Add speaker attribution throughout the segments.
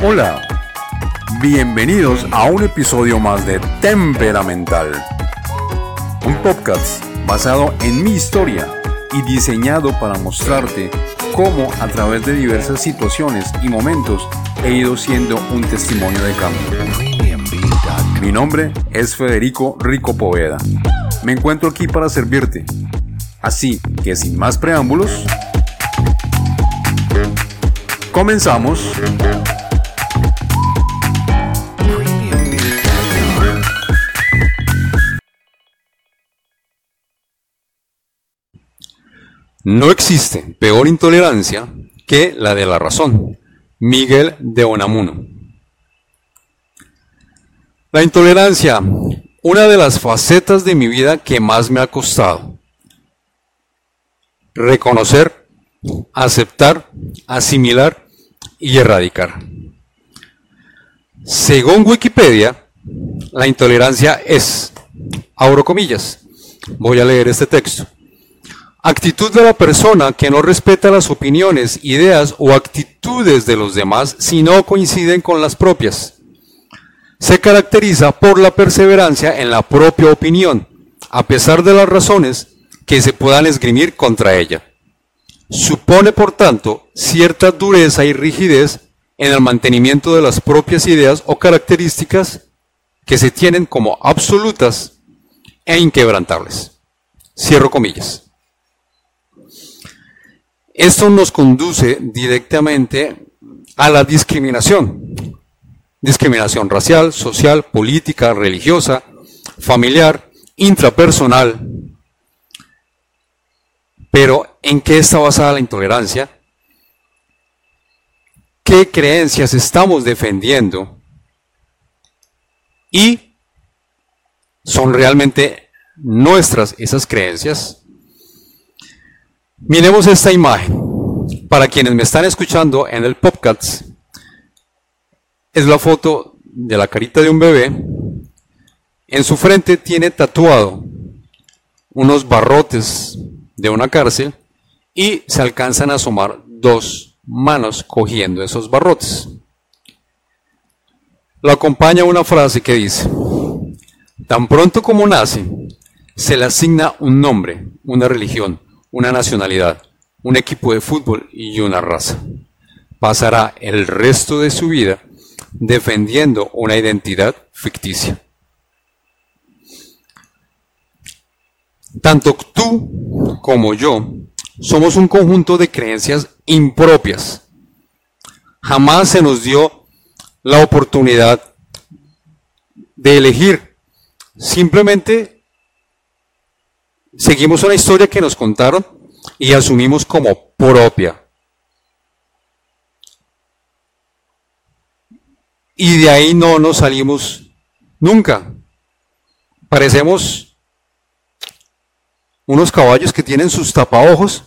Speaker 1: Hola, bienvenidos a un episodio más de Temperamental, un podcast basado en mi historia y diseñado para mostrarte cómo a través de diversas situaciones y momentos he ido siendo un testimonio de cambio. Mi nombre es Federico Rico Poveda. Me encuentro aquí para servirte. Así que sin más preámbulos, comenzamos. No existe peor intolerancia que la de la razón. Miguel de Onamuno. La intolerancia, una de las facetas de mi vida que más me ha costado. Reconocer, aceptar, asimilar y erradicar. Según Wikipedia, la intolerancia es, abro comillas, voy a leer este texto. Actitud de la persona que no respeta las opiniones, ideas o actitudes de los demás si no coinciden con las propias se caracteriza por la perseverancia en la propia opinión, a pesar de las razones que se puedan esgrimir contra ella. Supone, por tanto, cierta dureza y rigidez en el mantenimiento de las propias ideas o características que se tienen como absolutas e inquebrantables. Cierro comillas. Esto nos conduce directamente a la discriminación, discriminación racial, social, política, religiosa, familiar, intrapersonal. Pero, ¿en qué está basada la intolerancia? ¿Qué creencias estamos defendiendo? ¿Y son realmente nuestras esas creencias? Miremos esta imagen. Para quienes me están escuchando en el podcast, es la foto de la carita de un bebé. En su frente tiene tatuado unos barrotes de una cárcel y se alcanzan a asomar dos manos cogiendo esos barrotes. Lo acompaña una frase que dice, tan pronto como nace, se le asigna un nombre, una religión, una nacionalidad, un equipo de fútbol y una raza. Pasará el resto de su vida defendiendo una identidad ficticia. Tanto tú como yo somos un conjunto de creencias impropias. Jamás se nos dio la oportunidad de elegir. Simplemente seguimos una historia que nos contaron y asumimos como propia. y de ahí no nos salimos nunca. Parecemos unos caballos que tienen sus tapaojos,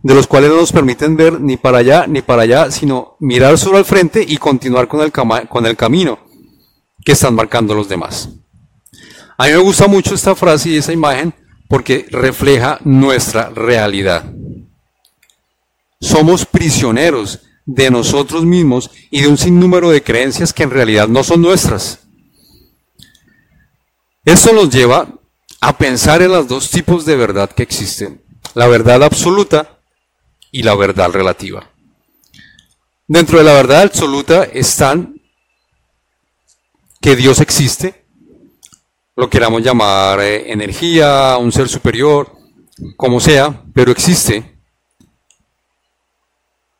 Speaker 1: de los cuales no nos permiten ver ni para allá ni para allá, sino mirar solo al frente y continuar con el, con el camino que están marcando los demás. A mí me gusta mucho esta frase y esa imagen porque refleja nuestra realidad. Somos prisioneros de nosotros mismos y de un sinnúmero de creencias que en realidad no son nuestras. Esto nos lleva a pensar en los dos tipos de verdad que existen, la verdad absoluta y la verdad relativa. Dentro de la verdad absoluta están que Dios existe, lo queramos llamar eh, energía, un ser superior, como sea, pero existe.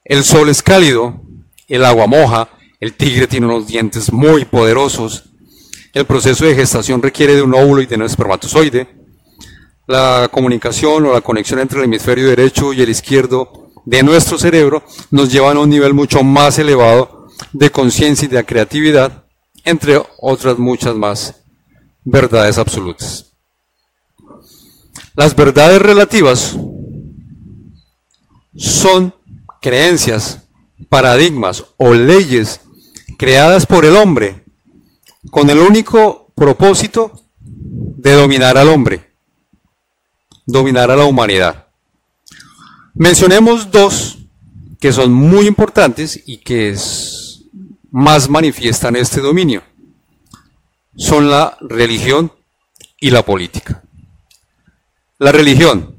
Speaker 1: El sol es cálido, el agua moja, el tigre tiene unos dientes muy poderosos, el proceso de gestación requiere de un óvulo y de un espermatozoide, la comunicación o la conexión entre el hemisferio derecho y el izquierdo de nuestro cerebro nos lleva a un nivel mucho más elevado de conciencia y de creatividad, entre otras muchas más verdades absolutas. Las verdades relativas son creencias, paradigmas o leyes creadas por el hombre con el único propósito de dominar al hombre, dominar a la humanidad. Mencionemos dos que son muy importantes y que más manifiestan este dominio. Son la religión y la política. La religión.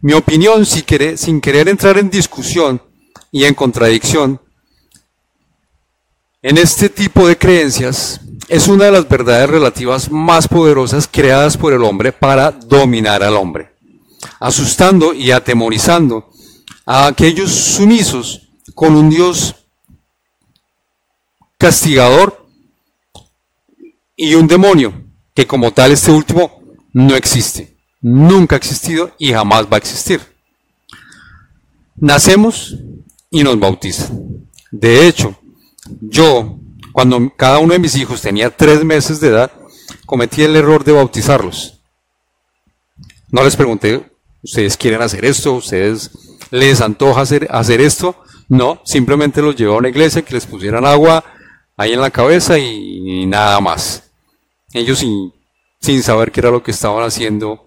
Speaker 1: Mi opinión, sin querer, sin querer entrar en discusión y en contradicción, en este tipo de creencias es una de las verdades relativas más poderosas creadas por el hombre para dominar al hombre, asustando y atemorizando a aquellos sumisos con un Dios castigador y un demonio, que como tal este último no existe, nunca ha existido y jamás va a existir. Nacemos y nos bautizan. De hecho, yo, cuando cada uno de mis hijos tenía tres meses de edad, cometí el error de bautizarlos. No les pregunté, ¿ustedes quieren hacer esto? ¿Ustedes les antoja hacer, hacer esto? No, simplemente los llevé a una iglesia que les pusieran agua ahí en la cabeza y, nada más. Ellos sin, sin saber qué era lo que estaban haciendo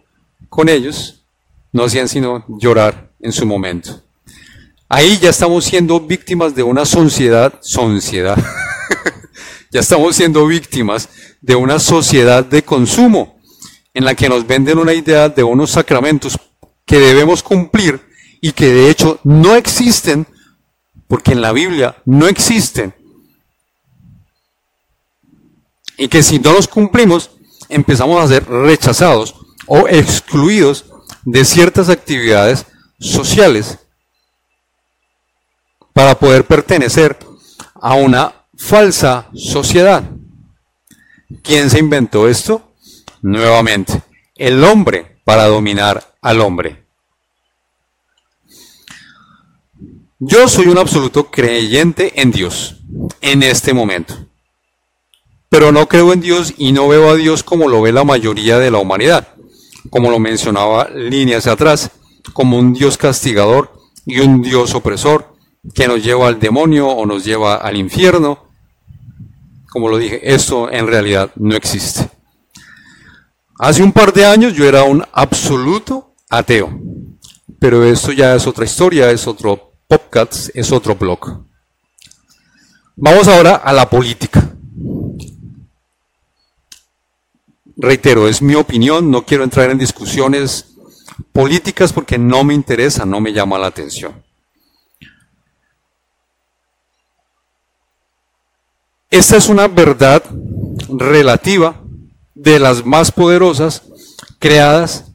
Speaker 1: con ellos, no hacían sino llorar en su momento. Ahí ya estamos siendo víctimas de una sociedad, sociedad, ya estamos siendo víctimas de una sociedad de consumo en la que nos venden una idea de unos sacramentos que debemos cumplir y que de hecho no existen, porque en la Biblia no existen. Y que si no los cumplimos, empezamos a ser rechazados o excluidos de ciertas actividades sociales para poder pertenecer a una falsa sociedad. ¿Quién se inventó esto? Nuevamente, el hombre para dominar al hombre. Yo soy un absoluto creyente en Dios en este momento. Pero no creo en Dios y no veo a Dios como lo ve la mayoría de la humanidad, como lo mencionaba líneas atrás, como un Dios castigador y un Dios opresor, que nos lleva al demonio o nos lleva al infierno. Como lo dije, esto en realidad no existe. Hace un par de años yo era un absoluto ateo, pero esto ya es otra historia, es otro podcast, es otro blog. Vamos ahora a la política. Reitero, es mi opinión, no quiero entrar en discusiones políticas porque no me interesa, no me llama la atención. Esta es una verdad relativa de las más poderosas creadas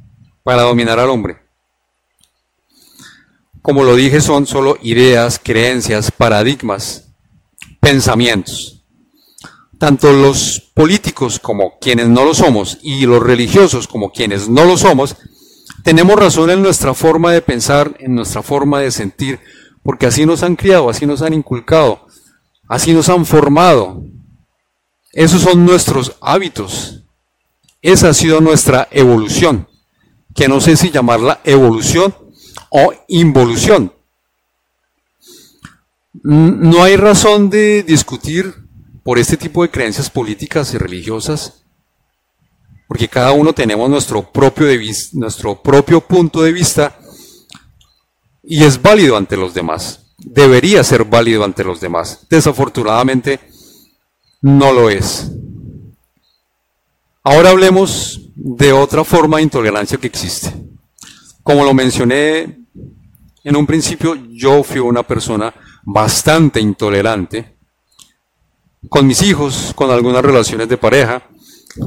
Speaker 1: para dominar al hombre. Como lo dije, son solo ideas, creencias, paradigmas, pensamientos. Tanto los políticos como quienes no lo somos y los religiosos como quienes no lo somos, tenemos razón en nuestra forma de pensar, en nuestra forma de sentir, porque así nos han criado, así nos han inculcado, Así nos han formado. Esos son nuestros hábitos. Esa ha sido nuestra evolución, que no sé si llamarla evolución o involución. No hay razón de discutir por este tipo de creencias políticas y religiosas, porque cada uno tenemos nuestro propio, nuestro propio punto de vista y es válido ante los demás debería ser válido ante los demás. Desafortunadamente, no lo es. Ahora hablemos de otra forma de intolerancia que existe. Como lo mencioné en un principio, yo fui una persona bastante intolerante con mis hijos, con algunas relaciones de pareja,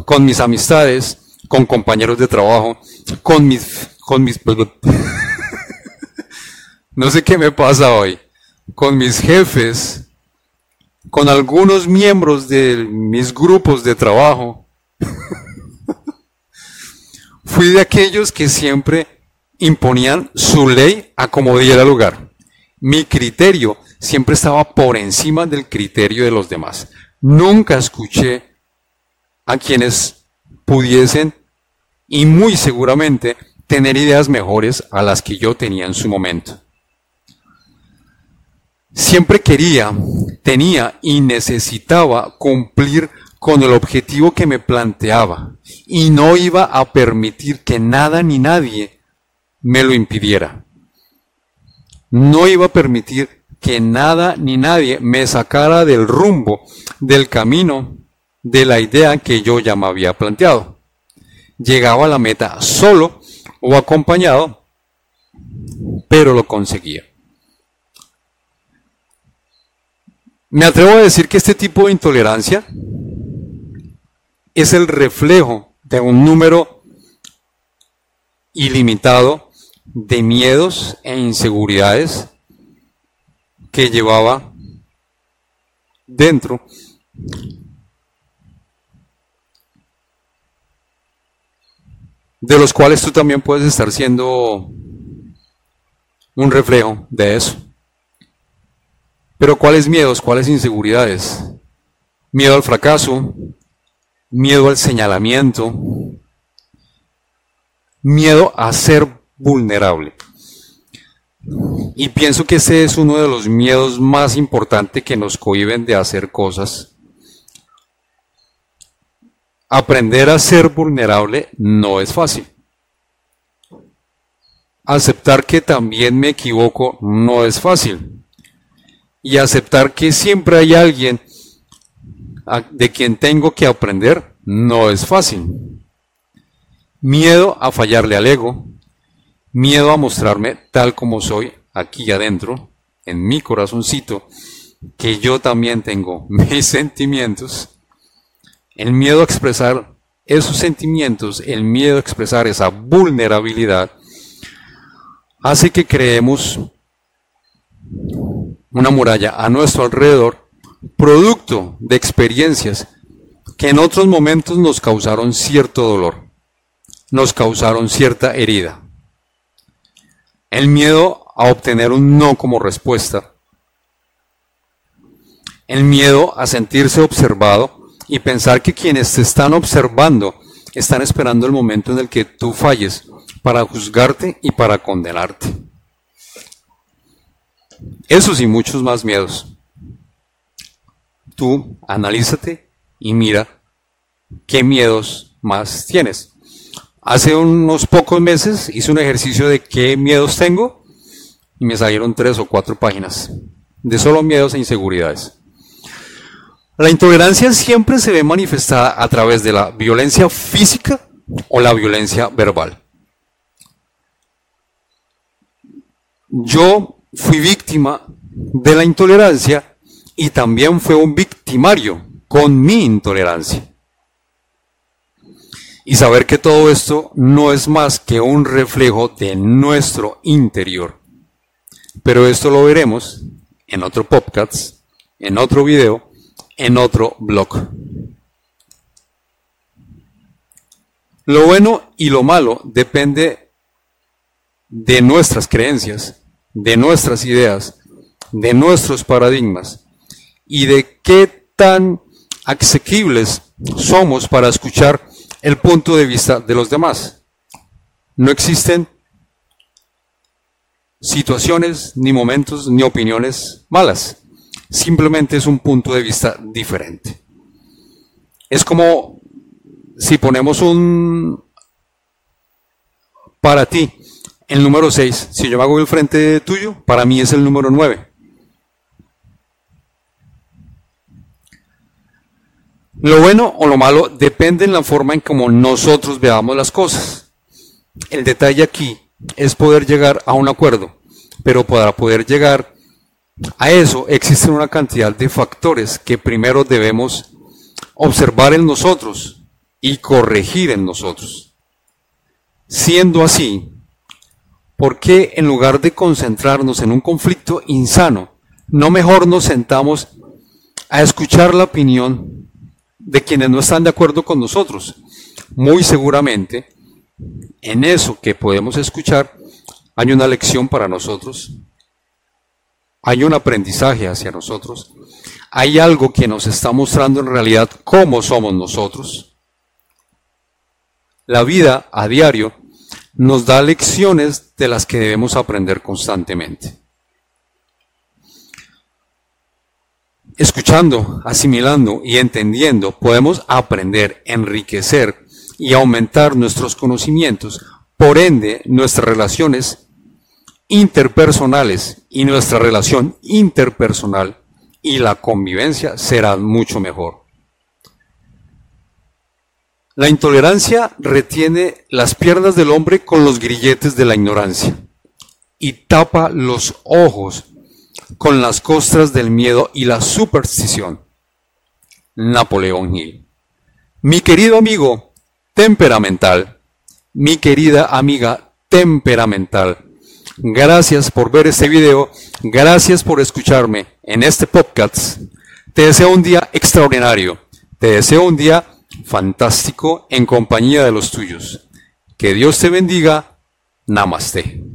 Speaker 1: con mis amistades, con compañeros de trabajo, con mis... Con mis no sé qué me pasa hoy con mis jefes, con algunos miembros de mis grupos de trabajo. Fui de aquellos que siempre imponían su ley a como diera lugar. Mi criterio siempre estaba por encima del criterio de los demás. Nunca escuché a quienes pudiesen y muy seguramente tener ideas mejores a las que yo tenía en su momento. Siempre quería, tenía y necesitaba cumplir con el objetivo que me planteaba y no iba a permitir que nada ni nadie me lo impidiera. No iba a permitir que nada ni nadie me sacara del rumbo, del camino, de la idea que yo ya me había planteado. Llegaba a la meta solo o acompañado, pero lo conseguía. Me atrevo a decir que este tipo de intolerancia es el reflejo de un número ilimitado de miedos e inseguridades que llevaba dentro de los cuales tú también puedes estar siendo un reflejo de eso. Pero ¿cuáles miedos? ¿Cuáles inseguridades? Miedo al fracaso, miedo al señalamiento, miedo a ser vulnerable. Y pienso que ese es uno de los miedos más importantes que nos cohiben de hacer cosas. Aprender a ser vulnerable no es fácil. Aceptar que también me equivoco no es fácil. Y aceptar que siempre hay alguien de quien tengo que aprender no es fácil. Miedo a fallarle al ego, miedo a mostrarme tal como soy aquí adentro, en mi corazoncito, que yo también tengo mis sentimientos, el miedo a expresar esos sentimientos, el miedo a expresar esa vulnerabilidad, hace que creemos una muralla a nuestro alrededor, producto de experiencias que en otros momentos nos causaron cierto dolor, nos causaron cierta herida. El miedo a obtener un no como respuesta, el miedo a sentirse observado y pensar que quienes te están observando están esperando el momento en el que tú falles para juzgarte y para condenarte. Esos y muchos más miedos. Tú analízate y mira qué miedos más tienes. Hace unos pocos meses hice un ejercicio de qué miedos tengo y me salieron tres o cuatro páginas de solo miedos e inseguridades. La intolerancia siempre se ve manifestada a través de la violencia física o la violencia verbal. Yo fui víctima de la intolerancia y también fue un victimario con mi intolerancia y saber que todo esto no es más que un reflejo de nuestro interior. Pero esto lo veremos en otro podcast, en otro video, en otro blog. Lo bueno y lo malo depende de nuestras creencias, de nuestras ideas, de nuestros paradigmas y de qué tan asequibles somos para escuchar el punto de vista de los demás. No existen situaciones, ni momentos, ni opiniones malas. Simplemente es un punto de vista diferente. Es como si ponemos un para ti el número 6. Si yo me hago el frente tuyo, para mí es el número 9. Lo bueno o lo malo depende en la forma en cómo nosotros veamos las cosas. El detalle aquí es poder llegar a un acuerdo, pero para poder llegar a eso existen una cantidad de factores que primero debemos observar en nosotros y corregir en nosotros. Siendo así, ¿por qué en lugar de concentrarnos en un conflicto insano, no mejor nos sentamos a escuchar la opinión de quienes no están de acuerdo con nosotros. Muy seguramente, en eso que podemos escuchar, hay una lección para nosotros, hay un aprendizaje hacia nosotros, hay algo que nos está mostrando en realidad cómo somos nosotros. La vida a diario nos da lecciones de las que debemos aprender constantemente. Escuchando, asimilando y entendiendo, podemos aprender, enriquecer y aumentar nuestros conocimientos, por ende nuestras relaciones interpersonales y nuestra relación interpersonal y la convivencia será mucho mejor. La intolerancia retiene las piernas del hombre con los grilletes de la ignorancia y tapa los ojos con las costras del miedo y la superstición. Napoleón Hill. Mi querido amigo temperamental, mi querida amiga temperamental, gracias por ver este video, gracias por escucharme en este podcast. Te deseo un día extraordinario, te deseo un día fantástico en compañía de los tuyos. Que Dios te bendiga. Namaste.